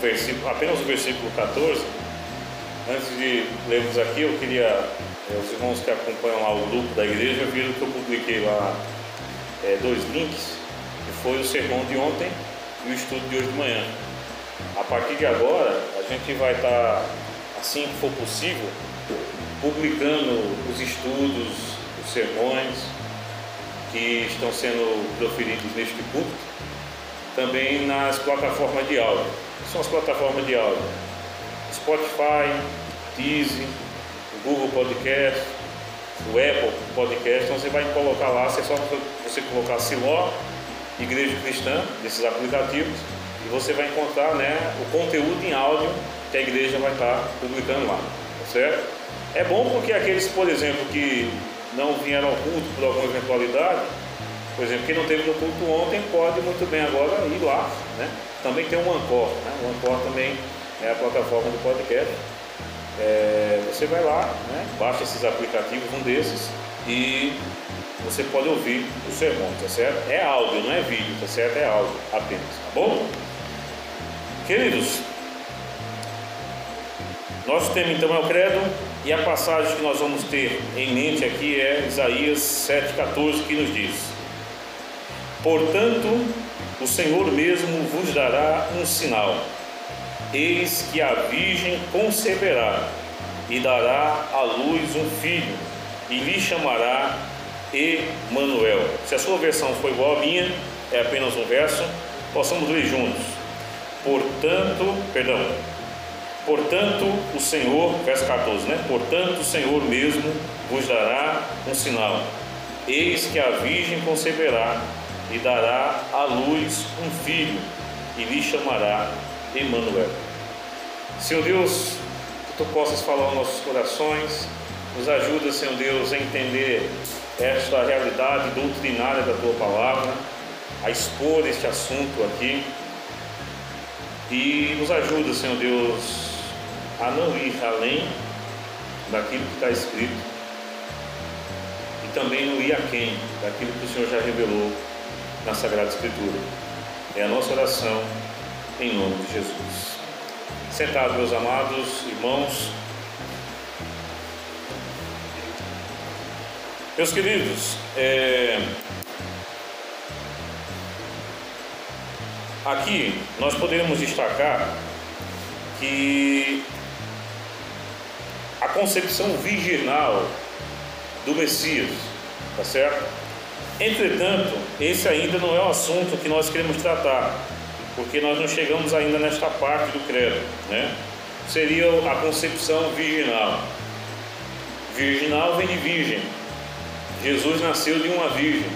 versículo, apenas o versículo 14. Antes de lermos aqui, eu queria, eh, os irmãos que acompanham lá o grupo da igreja viram que eu publiquei lá é, dois links, que foi o sermão de ontem e o estudo de hoje de manhã. A partir de agora, a gente vai estar, tá, assim que for possível, publicando os estudos, os sermões que estão sendo proferidos neste culto, também nas plataformas de áudio. São as plataformas de áudio: Spotify, Deezer, Google Podcast, o Apple Podcast. Então você vai colocar lá, é só você colocar Siló, Igreja Cristã, desses aplicativos, e você vai encontrar né, o conteúdo em áudio que a igreja vai estar publicando lá, tá certo? É bom porque aqueles, por exemplo, que não vieram ao culto por alguma eventualidade, por exemplo, quem não teve no culto ontem pode muito bem agora ir lá, né? Também tem o Ancor, né? O Ancor também é a plataforma do podcast. É, você vai lá, né? baixa esses aplicativos, um desses, e você pode ouvir o sermão, tá certo? É áudio, não é vídeo, tá certo? É áudio apenas, tá bom? Queridos, nosso tema então é o credo e a passagem que nós vamos ter em mente aqui é Isaías 7,14 que nos diz: Portanto, o Senhor mesmo vos dará um sinal. Eis que a Virgem conceberá e dará à luz um filho, e lhe chamará Emanuel. Se a sua versão for igual à minha, é apenas um verso, possamos ler juntos. Portanto, perdão, Portanto, o Senhor, verso 14, né? Portanto, o Senhor mesmo vos dará um sinal. Eis que a Virgem conceberá e dará à luz um filho e lhe chamará Emanuel. Senhor Deus, que tu possas falar aos nossos corações, nos ajuda, Senhor Deus, a entender esta realidade doutrinária da tua palavra, a expor este assunto aqui. E nos ajuda, Senhor Deus, a não ir além daquilo que está escrito e também não ir aquém daquilo que o Senhor já revelou na Sagrada Escritura. É a nossa oração em nome de Jesus. Sentados, meus amados irmãos, meus queridos, é... aqui nós podemos destacar que a concepção virginal do Messias, tá certo? Entretanto, esse ainda não é o assunto que nós queremos tratar, porque nós não chegamos ainda nesta parte do credo, né? Seria a concepção virginal. Virginal vem de virgem. Jesus nasceu de uma virgem,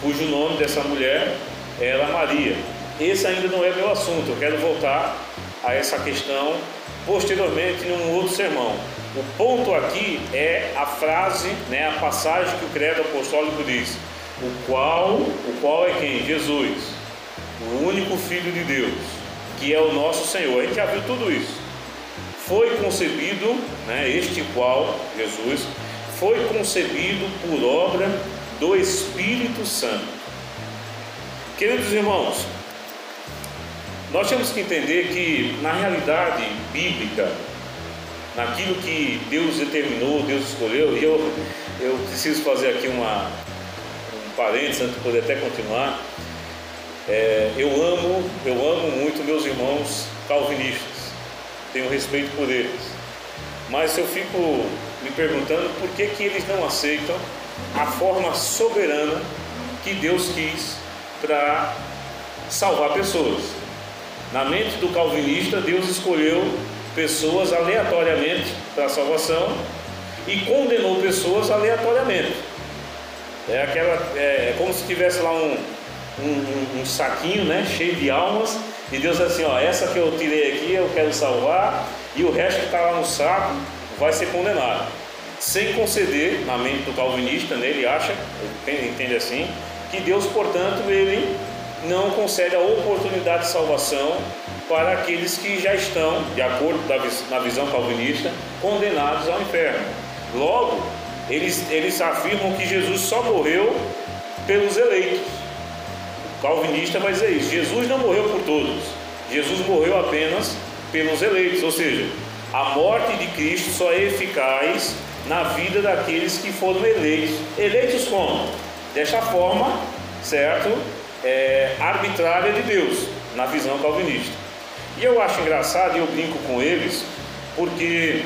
cujo nome dessa mulher era Maria. Esse ainda não é meu assunto, eu quero voltar a essa questão posteriormente num outro sermão. O ponto aqui é a frase, né, a passagem que o credo apostólico diz: o qual, o qual é quem? Jesus, o único Filho de Deus, que é o nosso Senhor. A gente já viu tudo isso. Foi concebido, né, este qual, Jesus, foi concebido por obra do Espírito Santo. Queridos irmãos, nós temos que entender que na realidade bíblica naquilo que Deus determinou, Deus escolheu. E eu, eu preciso fazer aqui uma, um parênteses antes de poder até continuar. É, eu amo, eu amo muito meus irmãos calvinistas, tenho respeito por eles, mas eu fico me perguntando por que, que eles não aceitam a forma soberana que Deus quis para salvar pessoas. Na mente do calvinista, Deus escolheu pessoas aleatoriamente para a salvação e condenou pessoas aleatoriamente. É, aquela, é, é como se tivesse lá um, um, um, saquinho né, cheio de almas e Deus assim, ó, essa que eu tirei aqui eu quero salvar e o resto que está lá no saco vai ser condenado. Sem conceder, na mente do calvinista, né, ele acha, entende assim, que Deus, portanto, ele não concede a oportunidade de salvação para aqueles que já estão, de acordo na visão calvinista, condenados ao inferno. Logo, eles, eles afirmam que Jesus só morreu pelos eleitos. O calvinista vai dizer isso: Jesus não morreu por todos, Jesus morreu apenas pelos eleitos, ou seja, a morte de Cristo só é eficaz na vida daqueles que foram eleitos. Eleitos como? Desta forma, certo? É, arbitrária de Deus, na visão calvinista. E eu acho engraçado, e eu brinco com eles, porque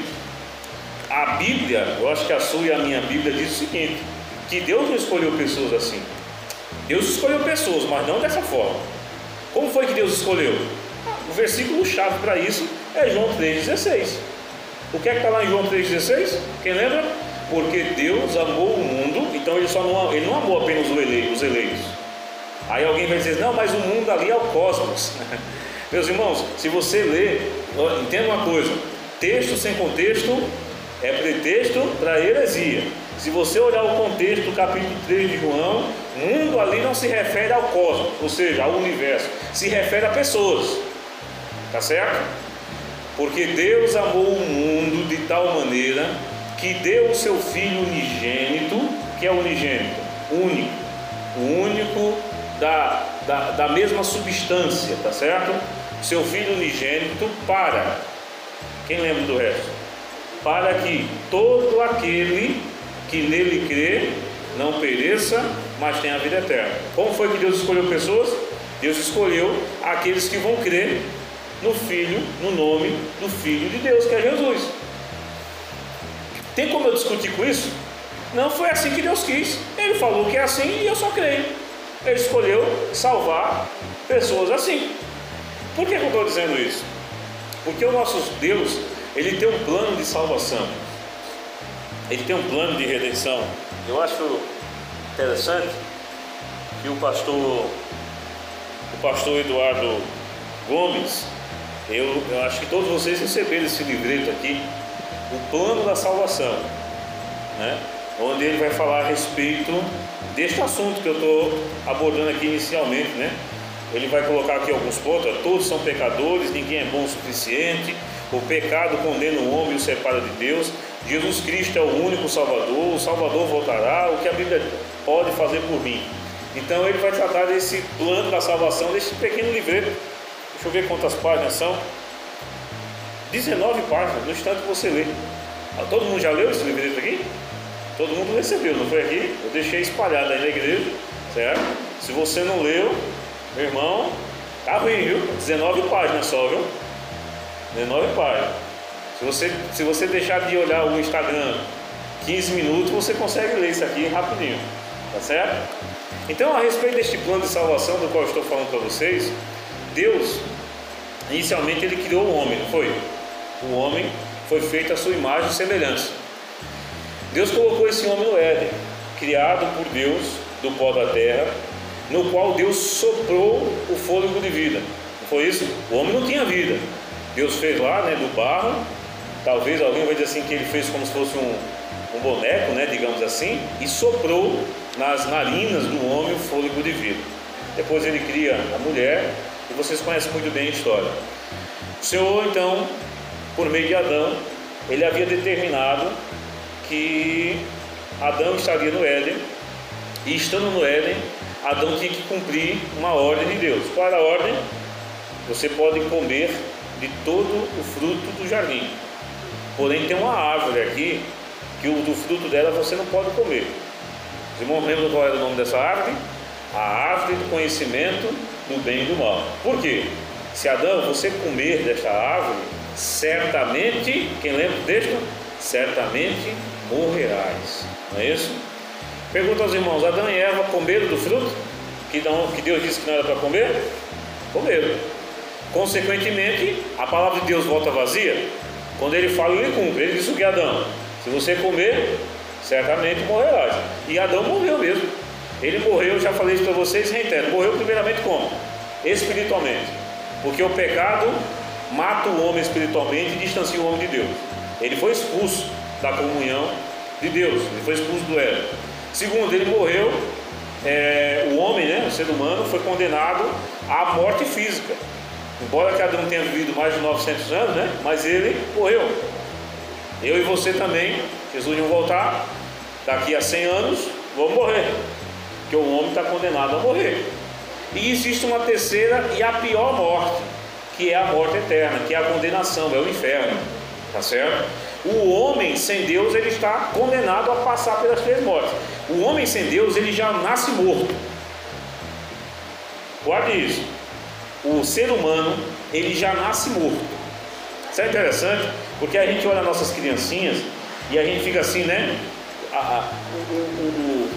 a Bíblia, eu acho que a sua e a minha Bíblia diz o seguinte: que Deus não escolheu pessoas assim. Deus escolheu pessoas, mas não dessa forma. Como foi que Deus escolheu? O versículo chave para isso é João 3,16. O que é que está lá em João 3,16? Quem lembra? Porque Deus amou o mundo, então ele, só não, ele não amou apenas os eleitos. Aí alguém vai dizer, não, mas o mundo ali é o cosmos. Meus irmãos, se você ler, entenda uma coisa: texto sem contexto é pretexto para heresia. Se você olhar o contexto do capítulo 3 de João, mundo ali não se refere ao cosmos, ou seja, ao universo, se refere a pessoas. Tá certo? Porque Deus amou o mundo de tal maneira que deu o seu filho unigênito, que é unigênito, único, o único da, da, da mesma substância, tá certo? Seu filho unigênito para. Quem lembra do resto? Para que todo aquele que nele crê não pereça, mas tenha a vida eterna. Como foi que Deus escolheu pessoas? Deus escolheu aqueles que vão crer no Filho, no nome do Filho de Deus, que é Jesus. Tem como eu discutir com isso? Não foi assim que Deus quis. Ele falou que é assim e eu só creio. Ele escolheu salvar pessoas assim. Por que eu estou dizendo isso? Porque o nosso Deus, ele tem um plano de salvação. Ele tem um plano de redenção. Eu acho interessante que o pastor, o pastor Eduardo Gomes, eu, eu acho que todos vocês receberam esse livreto aqui, o plano da salvação, né? onde ele vai falar a respeito deste assunto que eu estou abordando aqui inicialmente, né? Ele vai colocar aqui alguns pontos, todos são pecadores, ninguém é bom o suficiente, o pecado condena o homem e o separa de Deus, Jesus Cristo é o único Salvador, o Salvador voltará, o que a Bíblia pode fazer por mim. Então ele vai tratar desse plano da salvação, desse pequeno livreto. Deixa eu ver quantas páginas são. 19 páginas, no instante você lê. Ah, todo mundo já leu esse livreto aqui? Todo mundo recebeu, não foi aqui? Eu deixei espalhado aí na igreja, certo? Se você não leu, meu irmão, tá ruim, viu? 19 páginas só, viu? 19 páginas. Se você, se você deixar de olhar o Instagram 15 minutos, você consegue ler isso aqui rapidinho, tá certo? Então, a respeito deste plano de salvação do qual eu estou falando para vocês, Deus, inicialmente, ele criou o homem, não foi? O homem foi feito à sua imagem e semelhança. Deus colocou esse homem no Éden, criado por Deus do pó da terra, no qual Deus soprou o fôlego de vida. Não foi isso? O homem não tinha vida. Deus fez lá, né, do barro. Talvez alguém vai dizer assim que ele fez como se fosse um, um boneco, né, digamos assim, e soprou nas narinas do homem o fôlego de vida. Depois ele cria a mulher, e vocês conhecem muito bem a história. O Senhor, então, por meio de Adão, ele havia determinado que Adão estaria no Éden, e estando no Éden, Adão tinha que cumprir uma ordem de Deus. Qual era a ordem? Você pode comer de todo o fruto do jardim. Porém, tem uma árvore aqui que o do fruto dela você não pode comer. Os irmãos lembram qual era o nome dessa árvore? A árvore do conhecimento do bem e do mal. Por quê? Se Adão, você comer desta árvore, certamente, quem lembra do texto? Certamente morrerás. Não é isso? Pergunta aos irmãos: Adão e Eva comeram do fruto que Deus disse que não era para comer? Comeram. Consequentemente, a palavra de Deus volta vazia. Quando ele fala, ele cumpre. Ele disse o que Adão: Se você comer, certamente morrerás. E Adão morreu mesmo. Ele morreu, já falei isso para vocês, reitero. Morreu primeiramente como? Espiritualmente. Porque o pecado mata o homem espiritualmente e distancia o homem de Deus. Ele foi expulso da comunhão de Deus, ele foi expulso do Éden. Segundo, ele morreu, é, o homem, né, o ser humano, foi condenado à morte física. Embora cada um tenha vivido mais de 900 anos, né, mas ele morreu. Eu e você também, Jesus iam voltar, daqui a 100 anos, vamos morrer. Porque o homem está condenado a morrer. E existe uma terceira e a pior morte, que é a morte eterna, que é a condenação, é o inferno, tá certo? O homem sem Deus ele está condenado a passar pelas três mortes. O homem sem Deus ele já nasce morto. Guarde isso. O ser humano ele já nasce morto. Isso é interessante, porque a gente olha nossas criancinhas e a gente fica assim, né? O, o,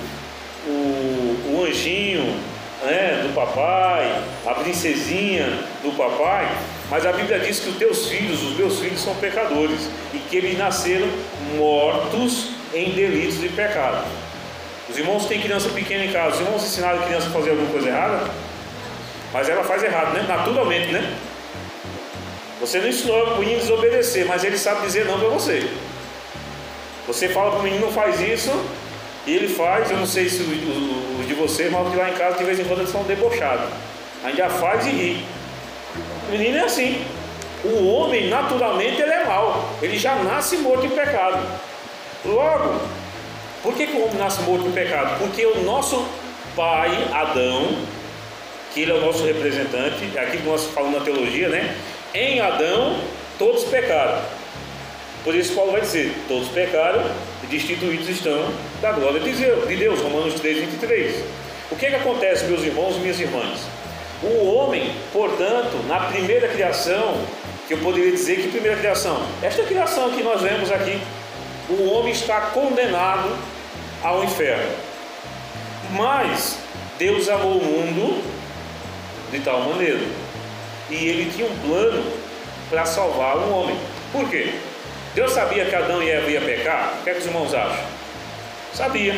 o, o anjinho né, do papai, a princesinha do papai, mas a Bíblia diz que os teus filhos, os meus filhos são pecadores e que eles nasceram mortos em delitos e pecados. Os irmãos têm criança pequena em casa, os irmãos ensinaram a criança a fazer alguma coisa errada? Mas ela faz errado, né? Naturalmente, né? Você não ensinou o menino a desobedecer, mas ele sabe dizer não para você. Você fala para o menino não faz isso, e ele faz, eu não sei se os de vocês, mas que lá em casa de vez em quando eles são debochados. Ainda faz e ri. O menino é assim. O homem, naturalmente, ele é mau. Ele já nasce morto em pecado. Logo, por que, que o homem nasce morto em pecado? Porque o nosso pai, Adão, que ele é o nosso representante, é aqui que nós falamos na teologia, né? Em Adão, todos pecaram. Por isso Paulo vai dizer, todos pecaram e destituídos estão da glória de Deus, Romanos 3, 23. O que, é que acontece, meus irmãos e minhas irmãs? O homem, portanto, na primeira criação, que eu poderia dizer que primeira criação, esta criação que nós vemos aqui, o homem está condenado ao inferno. Mas Deus amou o mundo de tal maneira, e ele tinha um plano para salvar o homem. Por quê? Deus sabia que Adão e Eva iam pecar? O que, é que os irmãos acham? Sabia.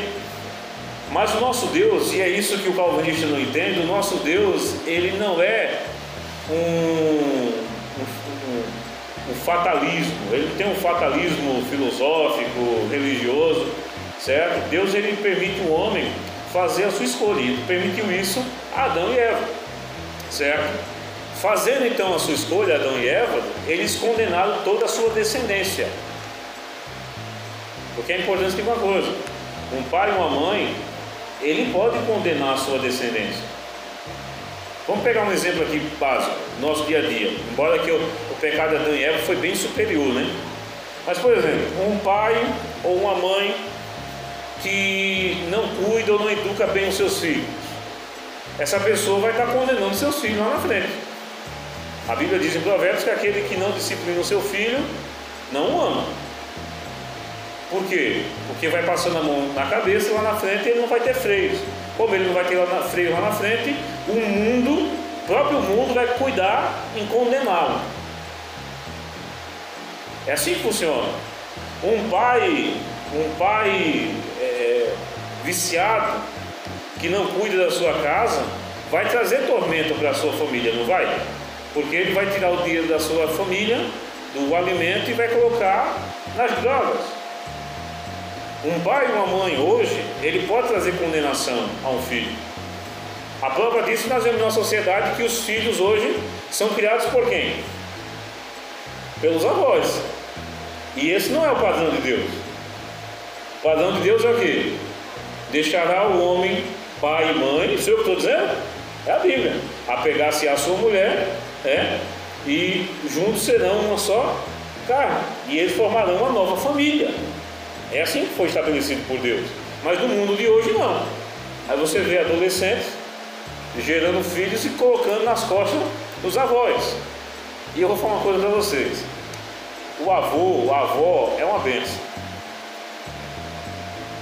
Mas o nosso Deus, e é isso que o calvinista não entende, o nosso Deus, ele não é um, um, um, um fatalismo, ele tem um fatalismo filosófico, religioso, certo? Deus ele permite o homem fazer a sua escolha, ele permitiu isso a Adão e Eva, certo? Fazendo então a sua escolha, Adão e Eva, eles condenaram toda a sua descendência. Porque é importante ter uma coisa: um pai e uma mãe, ele pode condenar a sua descendência. Vamos pegar um exemplo aqui básico, nosso dia a dia. Embora que o, o pecado de Adão e Eva foi bem superior, né? Mas, por exemplo, um pai ou uma mãe que não cuida ou não educa bem os seus filhos, essa pessoa vai estar condenando seus filhos lá na frente. A Bíblia diz em Provérbios que aquele que não disciplina o seu filho não o ama. Por quê? Porque vai passando a mão na cabeça e lá na frente ele não vai ter freios. Como ele não vai ter freio lá na frente, o mundo, o próprio mundo vai cuidar em condená-lo. É assim que funciona. Um pai, um pai é, viciado que não cuida da sua casa vai trazer tormento para a sua família, não vai? Porque ele vai tirar o dinheiro da sua família, do alimento, e vai colocar nas drogas. Um pai e uma mãe hoje, ele pode trazer condenação a um filho. A prova disso nós vemos na sociedade que os filhos hoje são criados por quem? Pelos avós. E esse não é o padrão de Deus. O padrão de Deus é o quê? Deixará o homem, pai e mãe, isso é o que estou dizendo? É a Bíblia. Apegar-se à sua mulher é, e juntos serão uma só carne, e eles formarão uma nova família. É assim que foi estabelecido por Deus. Mas no mundo de hoje não. Aí você vê adolescentes gerando filhos e colocando nas costas dos avós. E eu vou falar uma coisa para vocês. O avô, a avó é uma benção.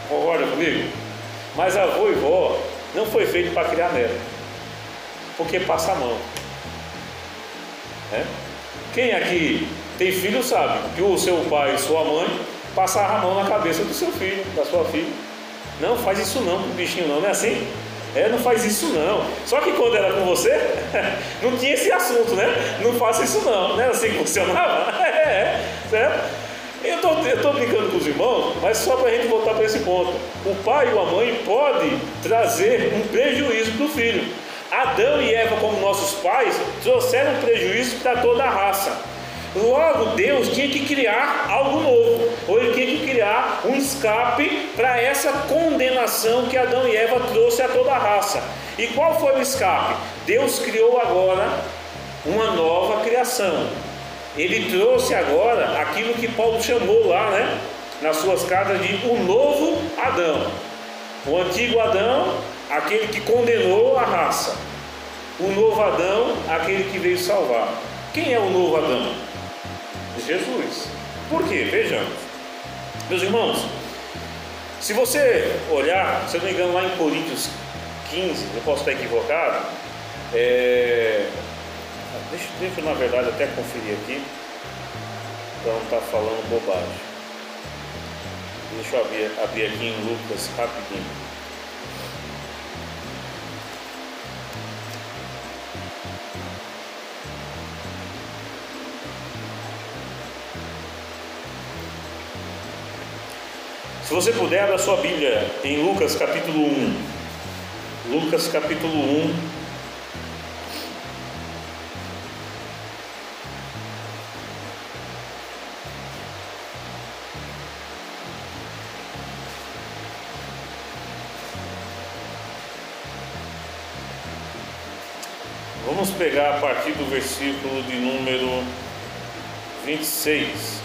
Concorda comigo? Mas avô e vó não foi feito para criar neto. Porque passa a mão. Né? Quem aqui tem filho sabe que o seu pai e sua mãe passaram a mão na cabeça do seu filho, da sua filha. Não faz isso não com o bichinho não, não é assim? É, não faz isso não. Só que quando era com você, não tinha esse assunto, né? Não faça isso não. Não era assim que funcionava? É, certo? Eu tô, estou brincando com os irmãos, mas só para a gente voltar para esse ponto. O pai ou a mãe pode trazer um prejuízo para o filho. Adão e Eva, como nossos pais, trouxeram prejuízo para toda a raça. Logo, Deus tinha que criar algo novo, ou ele tinha que criar um escape para essa condenação que Adão e Eva trouxe a toda a raça. E qual foi o escape? Deus criou agora uma nova criação. Ele trouxe agora aquilo que Paulo chamou lá, né? Nas suas cartas de o novo Adão. O antigo Adão, aquele que condenou a raça. O novo Adão, aquele que veio salvar. Quem é o novo Adão? Jesus. Por quê? Vejamos. Meus irmãos, se você olhar, se eu não me engano, lá em Coríntios 15, eu posso estar equivocado, é... deixa, deixa eu na verdade até conferir aqui, não estar falando bobagem. Deixa eu abrir, abrir aqui em Lucas rapidinho. Se você puder, abra sua Bíblia em Lucas capítulo 1. Lucas capítulo 1. Vamos pegar a partir do versículo de número 26.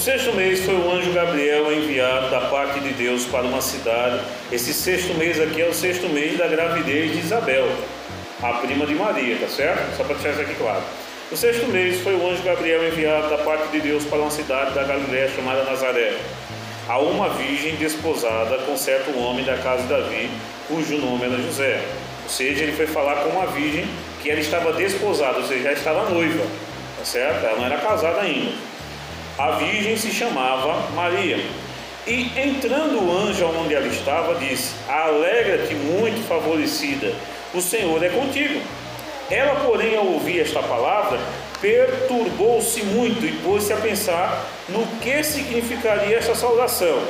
Sexto mês foi o anjo Gabriel enviado da parte de Deus para uma cidade. Esse sexto mês aqui é o sexto mês da gravidez de Isabel, a prima de Maria, tá certo? Só para deixar isso aqui claro. No sexto mês foi o anjo Gabriel enviado da parte de Deus para uma cidade da Galiléia chamada Nazaré, a uma virgem desposada com certo homem da casa de Davi, cujo nome era José. Ou seja, ele foi falar com uma virgem que ela estava desposada, ou seja, já estava noiva tá certo? Ela não era casada ainda. A virgem se chamava Maria. E entrando o anjo onde ela estava, disse: Alegra-te, muito favorecida, o Senhor é contigo. Ela, porém, ao ouvir esta palavra, perturbou-se muito e pôs-se a pensar no que significaria esta saudação.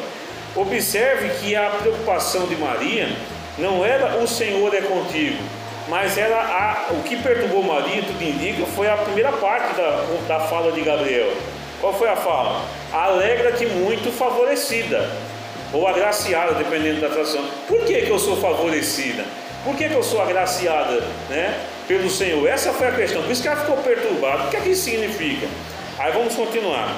Observe que a preocupação de Maria não era o Senhor é contigo, mas ela, a, o que perturbou Maria, tudo indica, foi a primeira parte da, da fala de Gabriel. Qual foi a fala? Alegra-te muito favorecida, ou agraciada, dependendo da tradução. Por que, que eu sou favorecida? Por que, que eu sou agraciada né, pelo Senhor? Essa foi a questão. Por isso que ela ficou perturbada. O que é que isso significa? Aí vamos continuar.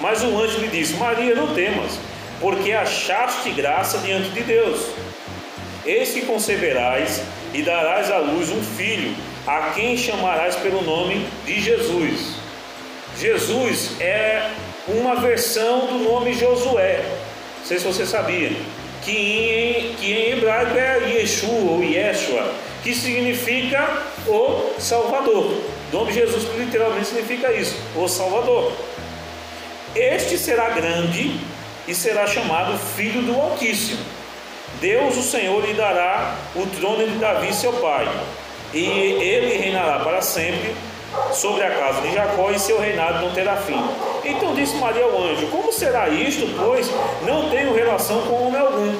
Mas o anjo lhe disse: Maria, não temas, porque achaste graça diante de Deus. Eis que conceberás e darás à luz um filho, a quem chamarás pelo nome de Jesus. Jesus é uma versão do nome Josué. Não sei se você sabia. Que em, que em hebraico é Yeshua ou Yeshua, que significa o Salvador. O nome Jesus literalmente significa isso, o Salvador. Este será grande e será chamado Filho do Altíssimo Deus, o Senhor, lhe dará o trono de Davi, seu pai, e ele reinará para sempre sobre a casa de Jacó, e seu reinado não terá fim. Então disse Maria ao anjo: Como será isto, pois não tenho relação com homem algum?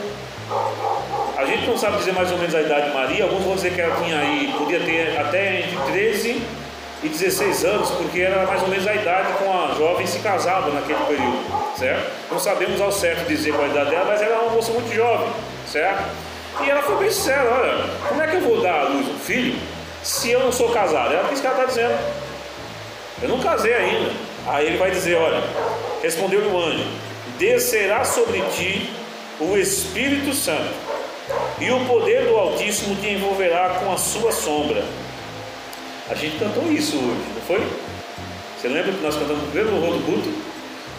A gente não sabe dizer mais ou menos a idade de Maria, alguns vão dizer que ela tinha aí, podia ter até entre 13 e 16 anos, porque era mais ou menos a idade com a jovem se casava naquele período, certo? Não sabemos ao certo dizer qual a idade dela, mas ela era uma moça muito jovem certo? E ela foi bem sincera: olha, como é que eu vou dar à luz um filho se eu não sou casado? Ela disse que ela está dizendo: eu não casei ainda. Aí ele vai dizer: olha, respondeu-lhe o anjo: descerá sobre ti o Espírito Santo, e o poder do Altíssimo te envolverá com a sua sombra. A gente cantou isso hoje, não foi? Você lembra que nós cantamos o primeiro louvor do culto?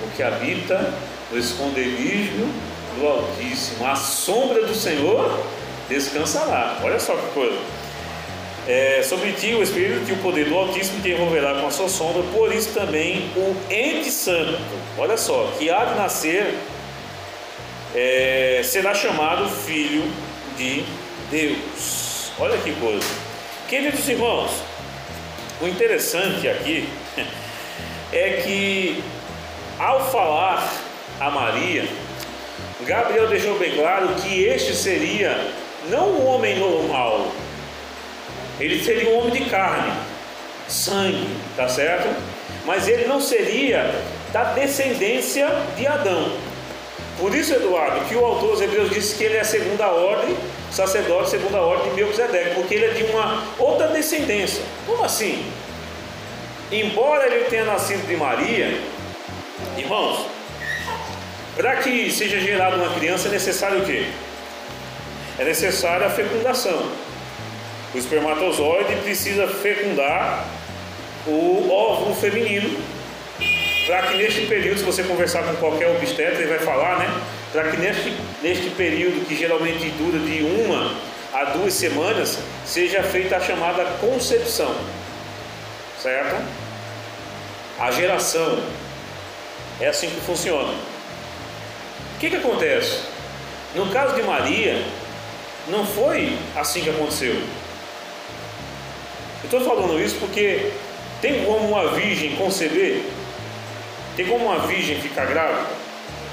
O que habita no esconderijo do Altíssimo, a sombra do Senhor descansará. Olha só que coisa. É, sobre ti o Espírito e o poder do Altíssimo te envolverá com a sua sombra, por isso também o ente santo, olha só, que há de nascer, é, será chamado Filho de Deus. Olha que coisa. Queridos irmãos, o interessante aqui é que ao falar a Maria, Gabriel deixou bem claro que este seria não um homem normal, ele seria um homem de carne, sangue, tá certo? Mas ele não seria da descendência de Adão. Por isso, Eduardo, que o autor dos Hebreus disse que ele é a segunda ordem, sacerdote segunda ordem de Melquisedeque, porque ele é de uma outra descendência. Como assim? Embora ele tenha nascido de Maria, irmãos, para que seja gerada uma criança é necessário o quê? É necessária a fecundação. O espermatozoide precisa fecundar o óvulo feminino para que neste período, se você conversar com qualquer obstetra, ele vai falar, né? Para que neste, neste período, que geralmente dura de uma a duas semanas, seja feita a chamada concepção, certo? A geração. É assim que funciona. O que, que acontece? No caso de Maria, não foi assim que aconteceu. Estou falando isso porque tem como uma virgem conceber? Tem como uma virgem ficar grávida?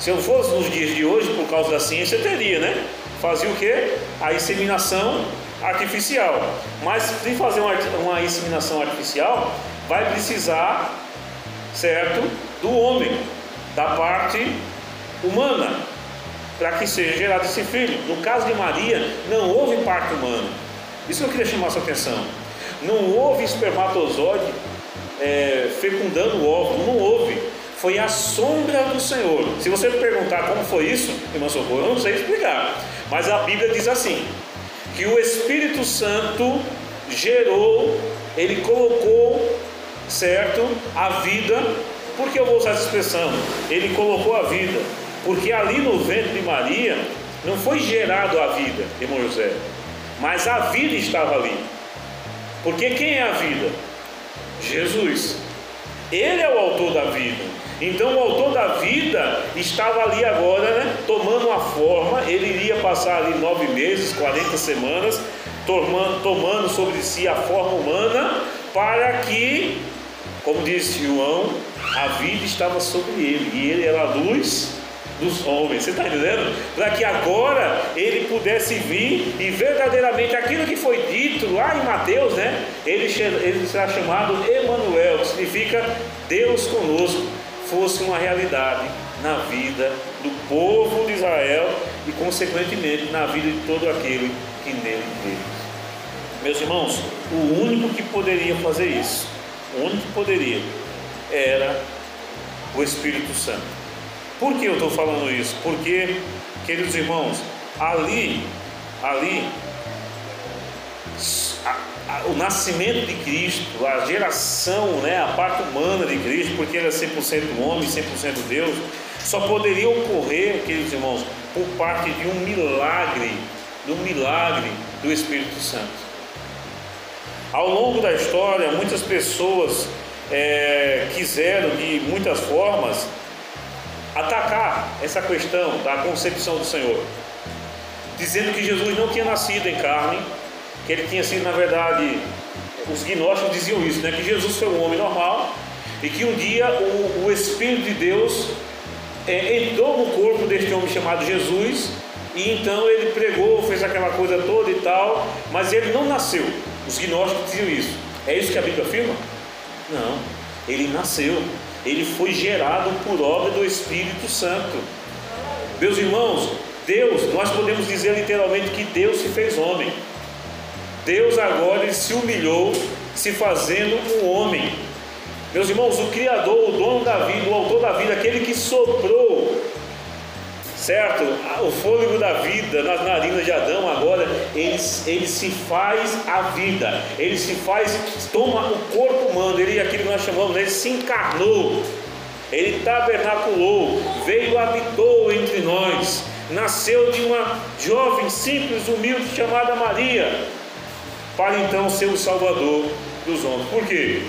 Se eu fosse nos dias de hoje, por causa da ciência, teria, né? Fazia o que? A inseminação artificial. Mas se fazer uma, uma inseminação artificial, vai precisar, certo? Do homem, da parte humana, para que seja gerado esse filho. No caso de Maria, não houve parto humano. Isso que eu queria chamar a sua atenção. Não houve espermatozoide é, fecundando o óvulo, não houve foi a sombra do Senhor. Se você perguntar como foi isso, irmão Socorro, eu não sei explicar. Mas a Bíblia diz assim: que o Espírito Santo gerou, ele colocou, certo, a vida. Por que eu vou usar essa expressão? Ele colocou a vida, porque ali no ventre de Maria não foi gerado a vida, irmão José, mas a vida estava ali. Porque quem é a vida? Jesus. Ele é o autor da vida. Então o autor da vida estava ali agora, né, tomando uma forma, ele iria passar ali nove meses, 40 semanas, tomando, tomando sobre si a forma humana, para que, como disse João, a vida estava sobre ele, e ele era a luz dos homens. Você está entendendo? Para que agora ele pudesse vir e verdadeiramente aquilo que foi dito lá em Mateus, né? Ele, ele será chamado Emanuel, que significa Deus conosco, fosse uma realidade na vida do povo de Israel e consequentemente na vida de todo aquele que nele crê. Meus irmãos, o único que poderia fazer isso, o único que poderia, era o Espírito Santo. Por que eu estou falando isso? Porque, queridos irmãos, ali, ali, a, a, o nascimento de Cristo, a geração, né, a parte humana de Cristo, porque ele é 100% homem, 100% Deus, só poderia ocorrer, queridos irmãos, por parte de um milagre, do milagre do Espírito Santo. Ao longo da história, muitas pessoas é, quiseram de muitas formas atacar essa questão da concepção do Senhor, dizendo que Jesus não tinha nascido em carne, que ele tinha sido, na verdade, os gnósticos diziam isso, né? que Jesus foi um homem normal e que um dia o, o Espírito de Deus é, entrou no corpo deste homem chamado Jesus e então ele pregou, fez aquela coisa toda e tal, mas ele não nasceu. Os gnósticos diziam isso. É isso que a Bíblia afirma? Não, ele nasceu ele foi gerado por obra do Espírito Santo. Meus irmãos, Deus, nós podemos dizer literalmente que Deus se fez homem. Deus agora se humilhou, se fazendo um homem. Meus irmãos, o Criador, o dono da vida, o autor da vida, aquele que soprou certo? O fôlego da vida nas narinas de Adão agora, ele, ele se faz a vida, ele se faz, toma o corpo humano, ele aquilo que nós chamamos, ele se encarnou, ele tabernaculou, veio, habitou entre nós, nasceu de uma jovem simples, humilde chamada Maria, para então ser o Salvador dos homens. Por quê?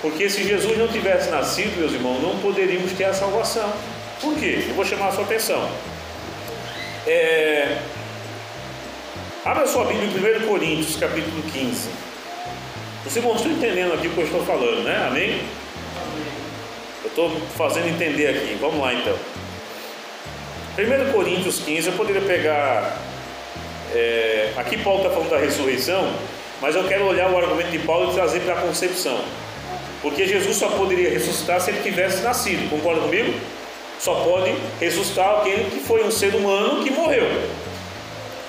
Porque se Jesus não tivesse nascido, meus irmãos, não poderíamos ter a salvação. Por quê? Eu vou chamar a sua atenção. É... Abra sua Bíblia em 1 Coríntios, capítulo 15. Você estão entendendo aqui o que eu estou falando, né? Amém? Eu estou fazendo entender aqui. Vamos lá então. 1 Coríntios 15, eu poderia pegar é, aqui Paulo está falando da ressurreição, mas eu quero olhar o argumento de Paulo e trazer para a concepção. Porque Jesus só poderia ressuscitar se ele tivesse nascido, concorda comigo? Só pode ressuscitar alguém que foi um ser humano que morreu.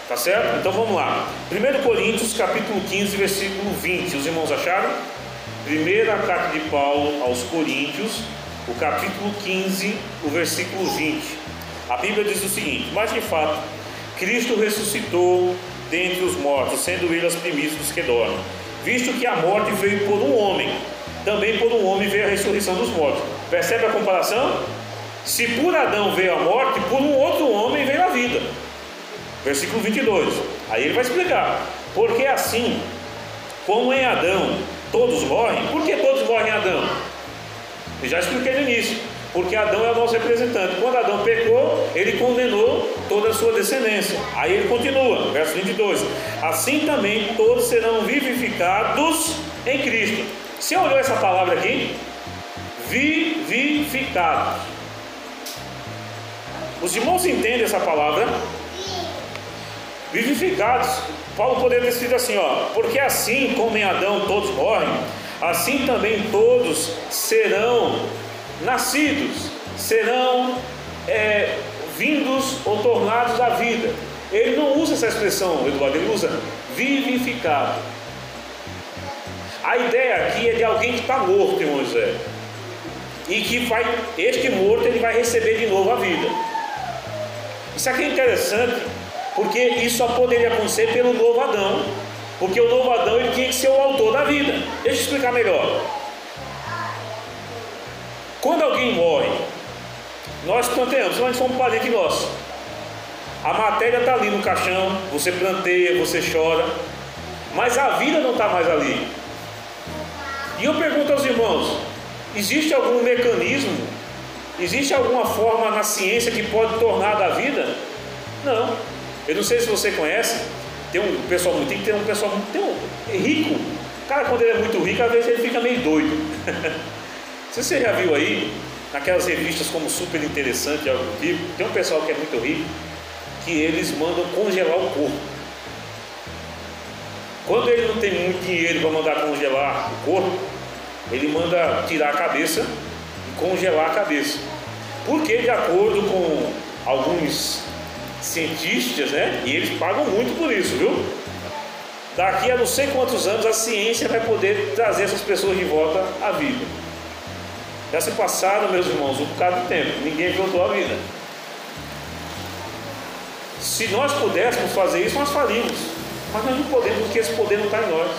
Tá certo? Então vamos lá. 1 Coríntios capítulo 15, versículo 20. Os irmãos acharam? Primeira carta de Paulo aos Coríntios, o capítulo 15, o versículo 20. A Bíblia diz o seguinte: Mas de fato, Cristo ressuscitou dentre os mortos, sendo ele as primícias dos que dormem. Visto que a morte veio por um homem, também por um homem veio a ressurreição dos mortos. Percebe a comparação? Se por Adão veio a morte, por um outro homem veio a vida. Versículo 22. Aí ele vai explicar. Porque assim, como em Adão todos morrem, por que todos morrem em Adão? Eu já expliquei no início. Porque Adão é o nosso representante. Quando Adão pecou, ele condenou toda a sua descendência. Aí ele continua, verso 22. Assim também todos serão vivificados em Cristo. Você olhou essa palavra aqui? Vivificados. Os irmãos entendem essa palavra? Vivificados. Paulo poderia ter escrito assim, ó, porque assim como em Adão todos morrem, assim também todos serão nascidos, serão é, vindos ou tornados à vida. Ele não usa essa expressão, Eduardo, ele usa vivificado. A ideia aqui é de alguém que está morto, irmão José. E que vai, este morto ele vai receber de novo a vida. Isso aqui é interessante, porque isso só poderia acontecer pelo novo Adão. Porque o novo Adão ele tinha que ser o autor da vida. Deixa eu explicar melhor. Quando alguém morre, nós plantamos, nós somos parente nosso. A matéria está ali no caixão, você planteia, você chora, mas a vida não está mais ali. E eu pergunto aos irmãos: existe algum mecanismo, existe alguma forma na ciência que pode tornar da vida? Não. Eu não sei se você conhece, tem um pessoal muito, ter um pessoal muito tem um, rico. O cara, quando ele é muito rico, às vezes ele fica meio doido. se você já viu aí, naquelas revistas como Super Interessante, algo do tipo, tem um pessoal que é muito rico, que eles mandam congelar o corpo. Quando ele não tem muito dinheiro para mandar congelar o corpo, ele manda tirar a cabeça congelar a cabeça. Porque, de acordo com alguns cientistas, né? E eles pagam muito por isso, viu? Daqui a não sei quantos anos a ciência vai poder trazer essas pessoas de volta à vida. Já se passaram, meus irmãos, um bocado de tempo, ninguém voltou à vida. Se nós pudéssemos fazer isso, nós faríamos. Mas nós não podemos, porque esse poder não está em nós.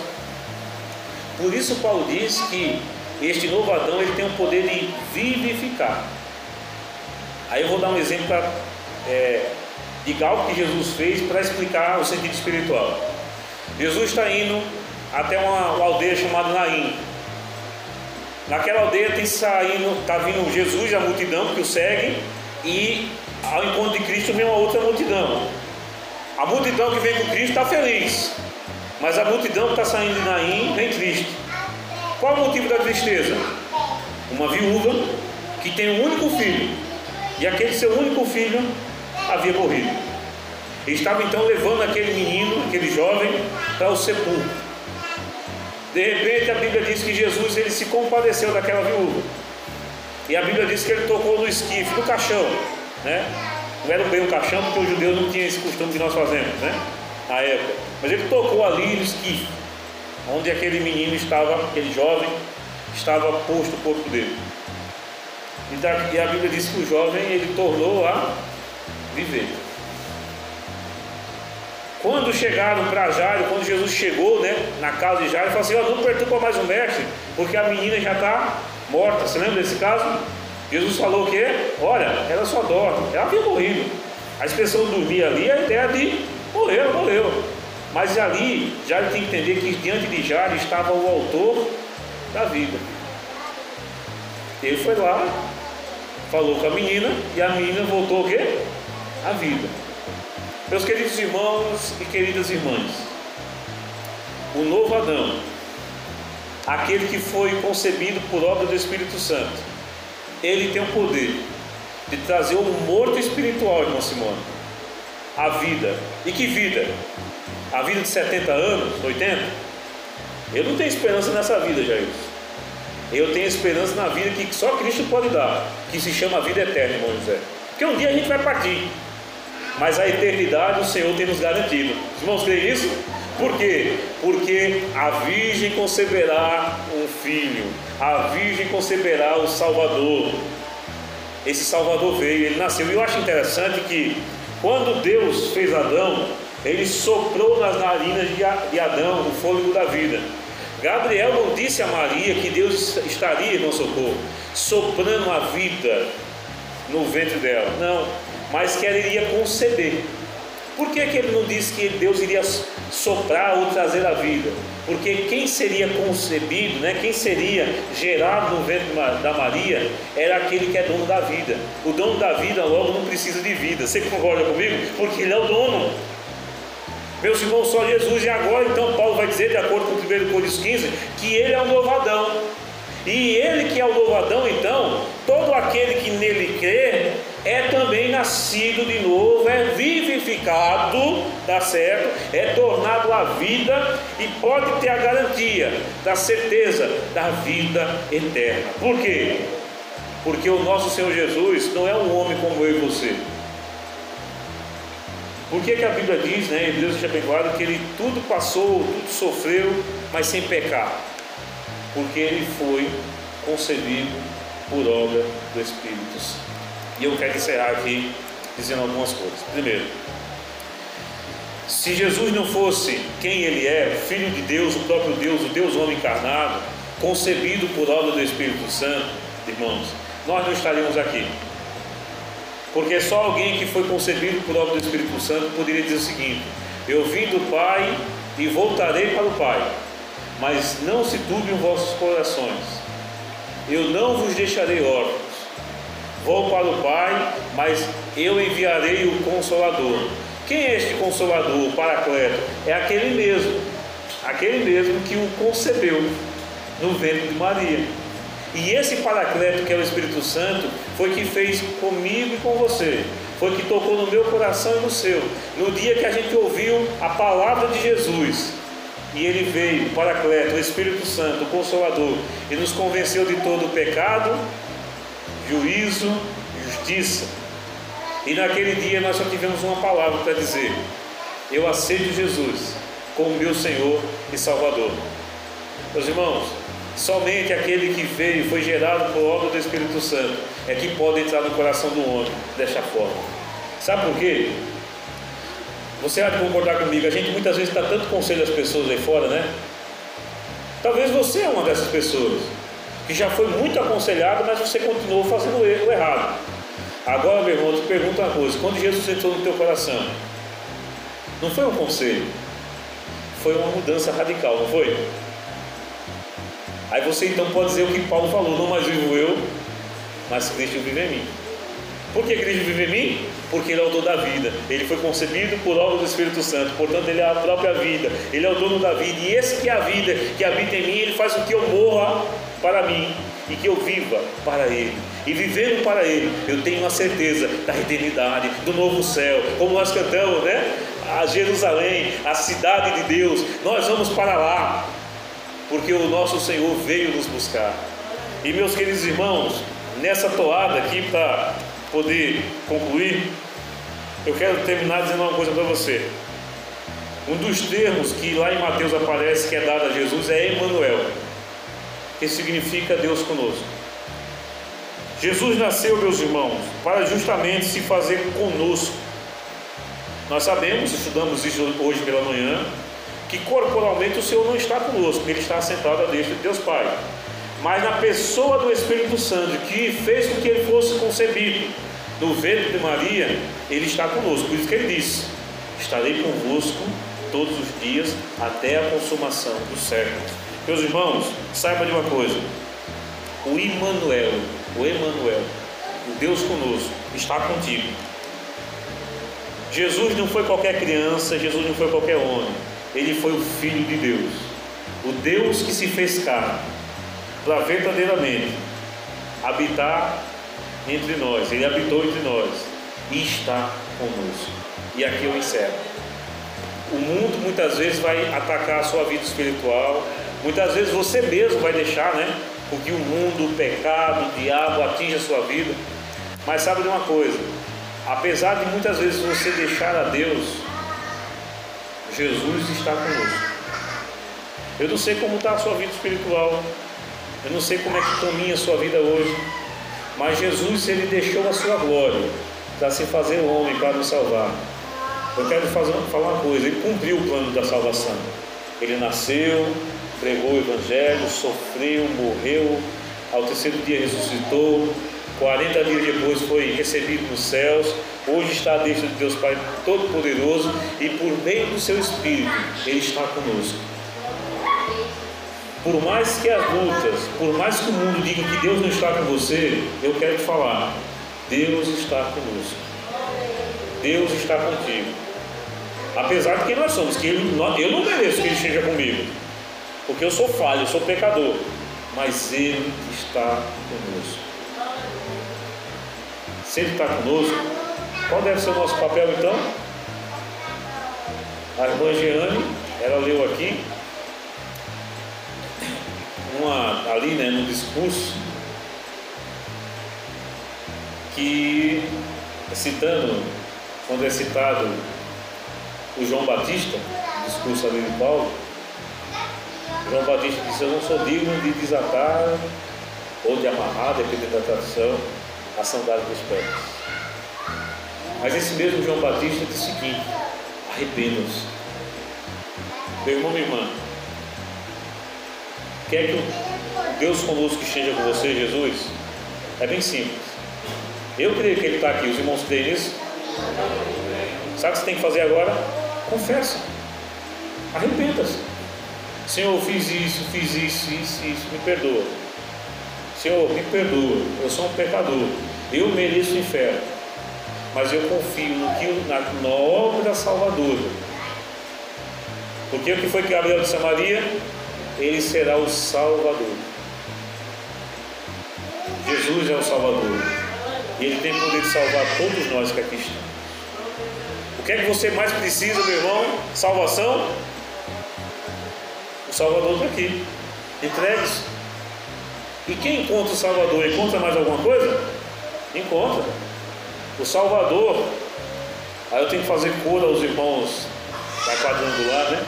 Por isso Paulo diz que este novo Adão ele tem o poder de vivificar. Aí eu vou dar um exemplo para é, de algo que Jesus fez para explicar o sentido espiritual. Jesus está indo até uma, uma aldeia chamada Naim. Naquela aldeia tem saindo, está vindo Jesus, a multidão que o segue, e ao encontro de Cristo vem uma outra multidão. A multidão que vem com Cristo está feliz, mas a multidão que está saindo de Naim vem triste. Qual o motivo da tristeza? Uma viúva que tem um único filho, e aquele seu único filho havia morrido. E estava então levando aquele menino, aquele jovem, para o sepulcro. De repente a Bíblia diz que Jesus ele se compadeceu daquela viúva. E a Bíblia diz que ele tocou no esquife, no caixão, né? Não era bem um caixão, porque o judeu não tinha esse costume que nós fazemos, né? Na época. Mas ele tocou ali no esquife, onde aquele menino estava, aquele jovem, estava posto o corpo dele. E a Bíblia diz que o jovem ele tornou a viver. Quando chegaram para Jairo, quando Jesus chegou né, na casa de Jairo, ele falou assim: oh, não perturba mais o mestre, porque a menina já está morta. Você lembra desse caso? Jesus falou que, olha, ela só dorme, ela havia morrido. Expressão dormir ali a ideia de morreu, morreu. Mas ali, Jairo tem que entender que diante de Jairo estava o autor da vida. Ele foi lá, falou com a menina, e a menina voltou o quê? A vida. Meus queridos irmãos e queridas irmãs, o novo Adão, aquele que foi concebido por obra do Espírito Santo, ele tem o poder de trazer o morto espiritual, irmão Simone. a vida. E que vida? A vida de 70 anos, 80? Eu não tenho esperança nessa vida, Jair. Eu tenho esperança na vida que só Cristo pode dar, que se chama vida eterna, irmão José. Porque um dia a gente vai partir, mas a eternidade o Senhor tem nos garantido. Os irmãos creem? Por quê? Porque a Virgem conceberá um filho, a Virgem conceberá o Salvador. Esse Salvador veio, ele nasceu. E eu acho interessante que quando Deus fez Adão, ele soprou nas narinas de Adão o fôlego da vida. Gabriel não disse a Maria que Deus estaria, irmão Socorro, soprando a vida no ventre dela. Não, mas que ela iria conceber. Por que, que ele não disse que Deus iria soprar ou trazer a vida? Porque quem seria concebido, né, quem seria gerado no ventre da Maria, era aquele que é dono da vida. O dono da vida logo não precisa de vida. Você concorda comigo? Porque ele é o dono. Meus irmãos, só Jesus. E agora, então, Paulo vai dizer, de acordo com 1 Coríntios 15, que ele é o novo Adão. E ele que é o novo Adão, então, todo aquele que nele crê, é também nascido de novo, é vivificado, tá certo? É tornado à vida e pode ter a garantia da certeza da vida eterna. Por quê? Porque o nosso Senhor Jesus não é um homem como eu e você. Por que, que a Bíblia diz, né, Deus deixa bem claro, que ele tudo passou, tudo sofreu, mas sem pecar? Porque ele foi concebido por obra do Espírito Santo. E eu quero encerrar aqui dizendo algumas coisas. Primeiro, se Jesus não fosse quem ele é, Filho de Deus, o próprio Deus, o Deus homem encarnado, concebido por obra do Espírito Santo, irmãos, nós não estaríamos aqui. Porque só alguém que foi concebido por obra do Espírito Santo poderia dizer o seguinte: Eu vim do Pai e voltarei para o Pai, mas não se turbem os vossos corações. Eu não vos deixarei órfãos. Vou para o Pai, mas eu enviarei o Consolador. Quem é este Consolador, o Paracleto? É aquele mesmo, aquele mesmo que o concebeu no ventre de Maria. E esse Paracleto, que é o Espírito Santo, foi que fez comigo e com você. Foi que tocou no meu coração e no seu. No dia que a gente ouviu a palavra de Jesus. E ele veio, o Paracleto, o Espírito Santo, o Consolador, e nos convenceu de todo o pecado, juízo justiça. E naquele dia nós só tivemos uma palavra para dizer: Eu aceito Jesus como meu Senhor e Salvador. Meus irmãos, Somente aquele que veio e foi gerado por obra do Espírito Santo é que pode entrar no coração do homem desta forma. Sabe por quê? Você há de concordar comigo, a gente muitas vezes dá tanto conselho às pessoas aí fora, né? Talvez você é uma dessas pessoas que já foi muito aconselhado, mas você continuou fazendo o errado. Agora, meu irmão, eu te pergunto uma coisa: quando Jesus entrou no teu coração, não foi um conselho, foi uma mudança radical, não foi? Aí você então pode dizer o que Paulo falou: não mais vivo eu, mas Cristo vive em mim. Por que Cristo vive em mim? Porque Ele é o dono da vida. Ele foi concebido por obra do Espírito Santo. Portanto, Ele é a própria vida. Ele é o dono da vida. E esse que é a vida que habita em mim, Ele faz com que eu morra para mim e que eu viva para Ele. E vivendo para Ele, eu tenho a certeza da eternidade, do novo céu. Como nós cantamos, né? A Jerusalém, a cidade de Deus. Nós vamos para lá porque o nosso Senhor veio nos buscar. E meus queridos irmãos, nessa toada aqui para poder concluir, eu quero terminar dizendo uma coisa para você. Um dos termos que lá em Mateus aparece que é dado a Jesus é Emmanuel, que significa Deus conosco. Jesus nasceu, meus irmãos, para justamente se fazer conosco. Nós sabemos, estudamos isso hoje pela manhã, que corporalmente o Senhor não está conosco, ele está sentado à destra de Deus Pai. Mas na pessoa do Espírito Santo, que fez com que ele fosse concebido no ventre de Maria, ele está conosco. Por isso que ele disse: Estarei convosco todos os dias até a consumação do século. Meus irmãos, saiba de uma coisa: o Emmanuel, o Emmanuel, o Deus conosco, está contigo. Jesus não foi qualquer criança, Jesus não foi qualquer homem ele foi o Filho de Deus, o Deus que se fez carne, para verdadeiramente habitar entre nós. Ele habitou entre nós e está conosco. E aqui eu encerro. O mundo muitas vezes vai atacar a sua vida espiritual, muitas vezes você mesmo vai deixar, né? Porque o mundo, o pecado, o diabo atinge a sua vida. Mas sabe de uma coisa? Apesar de muitas vezes você deixar a Deus, Jesus está conosco. Eu não sei como está a sua vida espiritual, eu não sei como é que caminha a sua vida hoje, mas Jesus, ele deixou a sua glória para se fazer homem, para nos salvar. Eu quero fazer, falar uma coisa: ele cumpriu o plano da salvação. Ele nasceu, pregou o Evangelho, sofreu, morreu, ao terceiro dia ressuscitou, 40 dias depois foi recebido nos céus, hoje está à destra de Deus Pai Todo-Poderoso e por meio do seu Espírito Ele está conosco. Por mais que as lutas, por mais que o mundo diga que Deus não está com você, eu quero te falar, Deus está conosco. Deus está contigo. Apesar de quem nós somos, que ele, eu não mereço que Ele esteja comigo, porque eu sou falho, eu sou pecador, mas Ele está conosco. Se Ele está conosco, qual deve ser o nosso papel então? A irmã Jeane, ela leu aqui, uma, ali né, no discurso, que citando, quando é citado o João Batista, discurso ali de Paulo, João Batista disse, eu não sou digno de desatar ou de amarrar, dependendo da tradição, a sandália dos pés. Mas esse mesmo João Batista disse o seguinte: arrependam-se. Meu irmão, minha irmã, quer que Deus conosco esteja com você, Jesus? É bem simples. Eu creio que Ele está aqui, os irmãos creem nisso? Sabe o que você tem que fazer agora? Confessa. Arrependa-se. Senhor, eu fiz isso, fiz isso, isso, isso, me perdoa. Senhor, me perdoa, eu sou um pecador, eu mereço o inferno, mas eu confio no que na, na obra Salvadora. Porque o que foi que Gabriel disse a Maria? Ele será o Salvador. Jesus é o Salvador. E Ele tem poder de salvar todos nós que aqui estamos. O que é que você mais precisa, meu irmão? Salvação? O Salvador está aqui. Entregue-se. E quem encontra o Salvador, encontra mais alguma coisa? Encontra. O Salvador, aí eu tenho que fazer cura aos irmãos da quadrangular, né?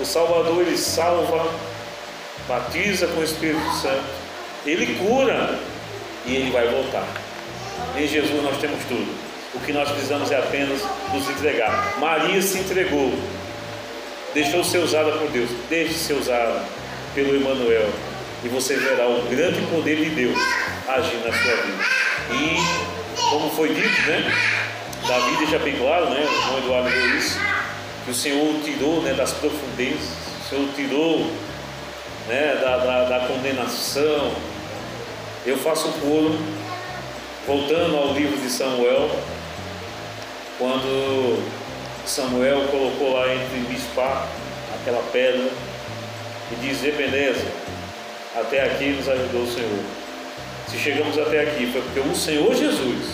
O Salvador ele salva, batiza com o Espírito Santo, ele cura e ele vai voltar. Em Jesus nós temos tudo. O que nós precisamos é apenas nos entregar. Maria se entregou, deixou ser usada por Deus, deixe ser usada pelo Emmanuel e você verá o grande poder de Deus agir na sua vida. E, como foi dito, né? Davi deixa bem claro, né? O João Eduardo deu isso, que o Senhor o tirou né, das profundezas, o Senhor o tirou né, da, da, da condenação. Eu faço coro, voltando ao livro de Samuel, quando Samuel colocou lá entre Mispá aquela pedra e diz: Ebenezer, até aqui nos ajudou o Senhor. Se chegamos até aqui foi porque o Senhor Jesus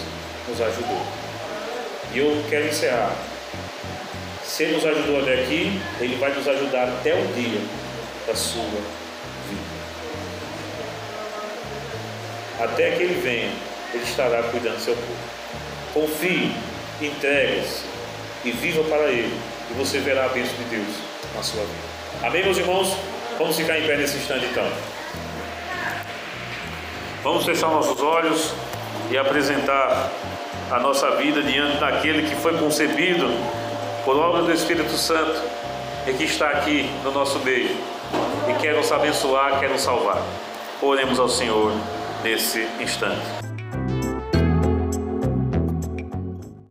nos ajudou. E eu quero encerrar. Se Ele nos ajudou até aqui, Ele vai nos ajudar até o dia da sua vida. Até que Ele venha, Ele estará cuidando do seu povo. Confie, entregue-se e viva para Ele. E você verá a bênção de Deus na sua vida. Amém, meus irmãos? Vamos ficar em pé nesse instante então. Vamos fechar nossos olhos e apresentar a nossa vida diante daquele que foi concebido por obra do Espírito Santo e que está aqui no nosso meio e quer nos abençoar, quer nos salvar. Oremos ao Senhor nesse instante.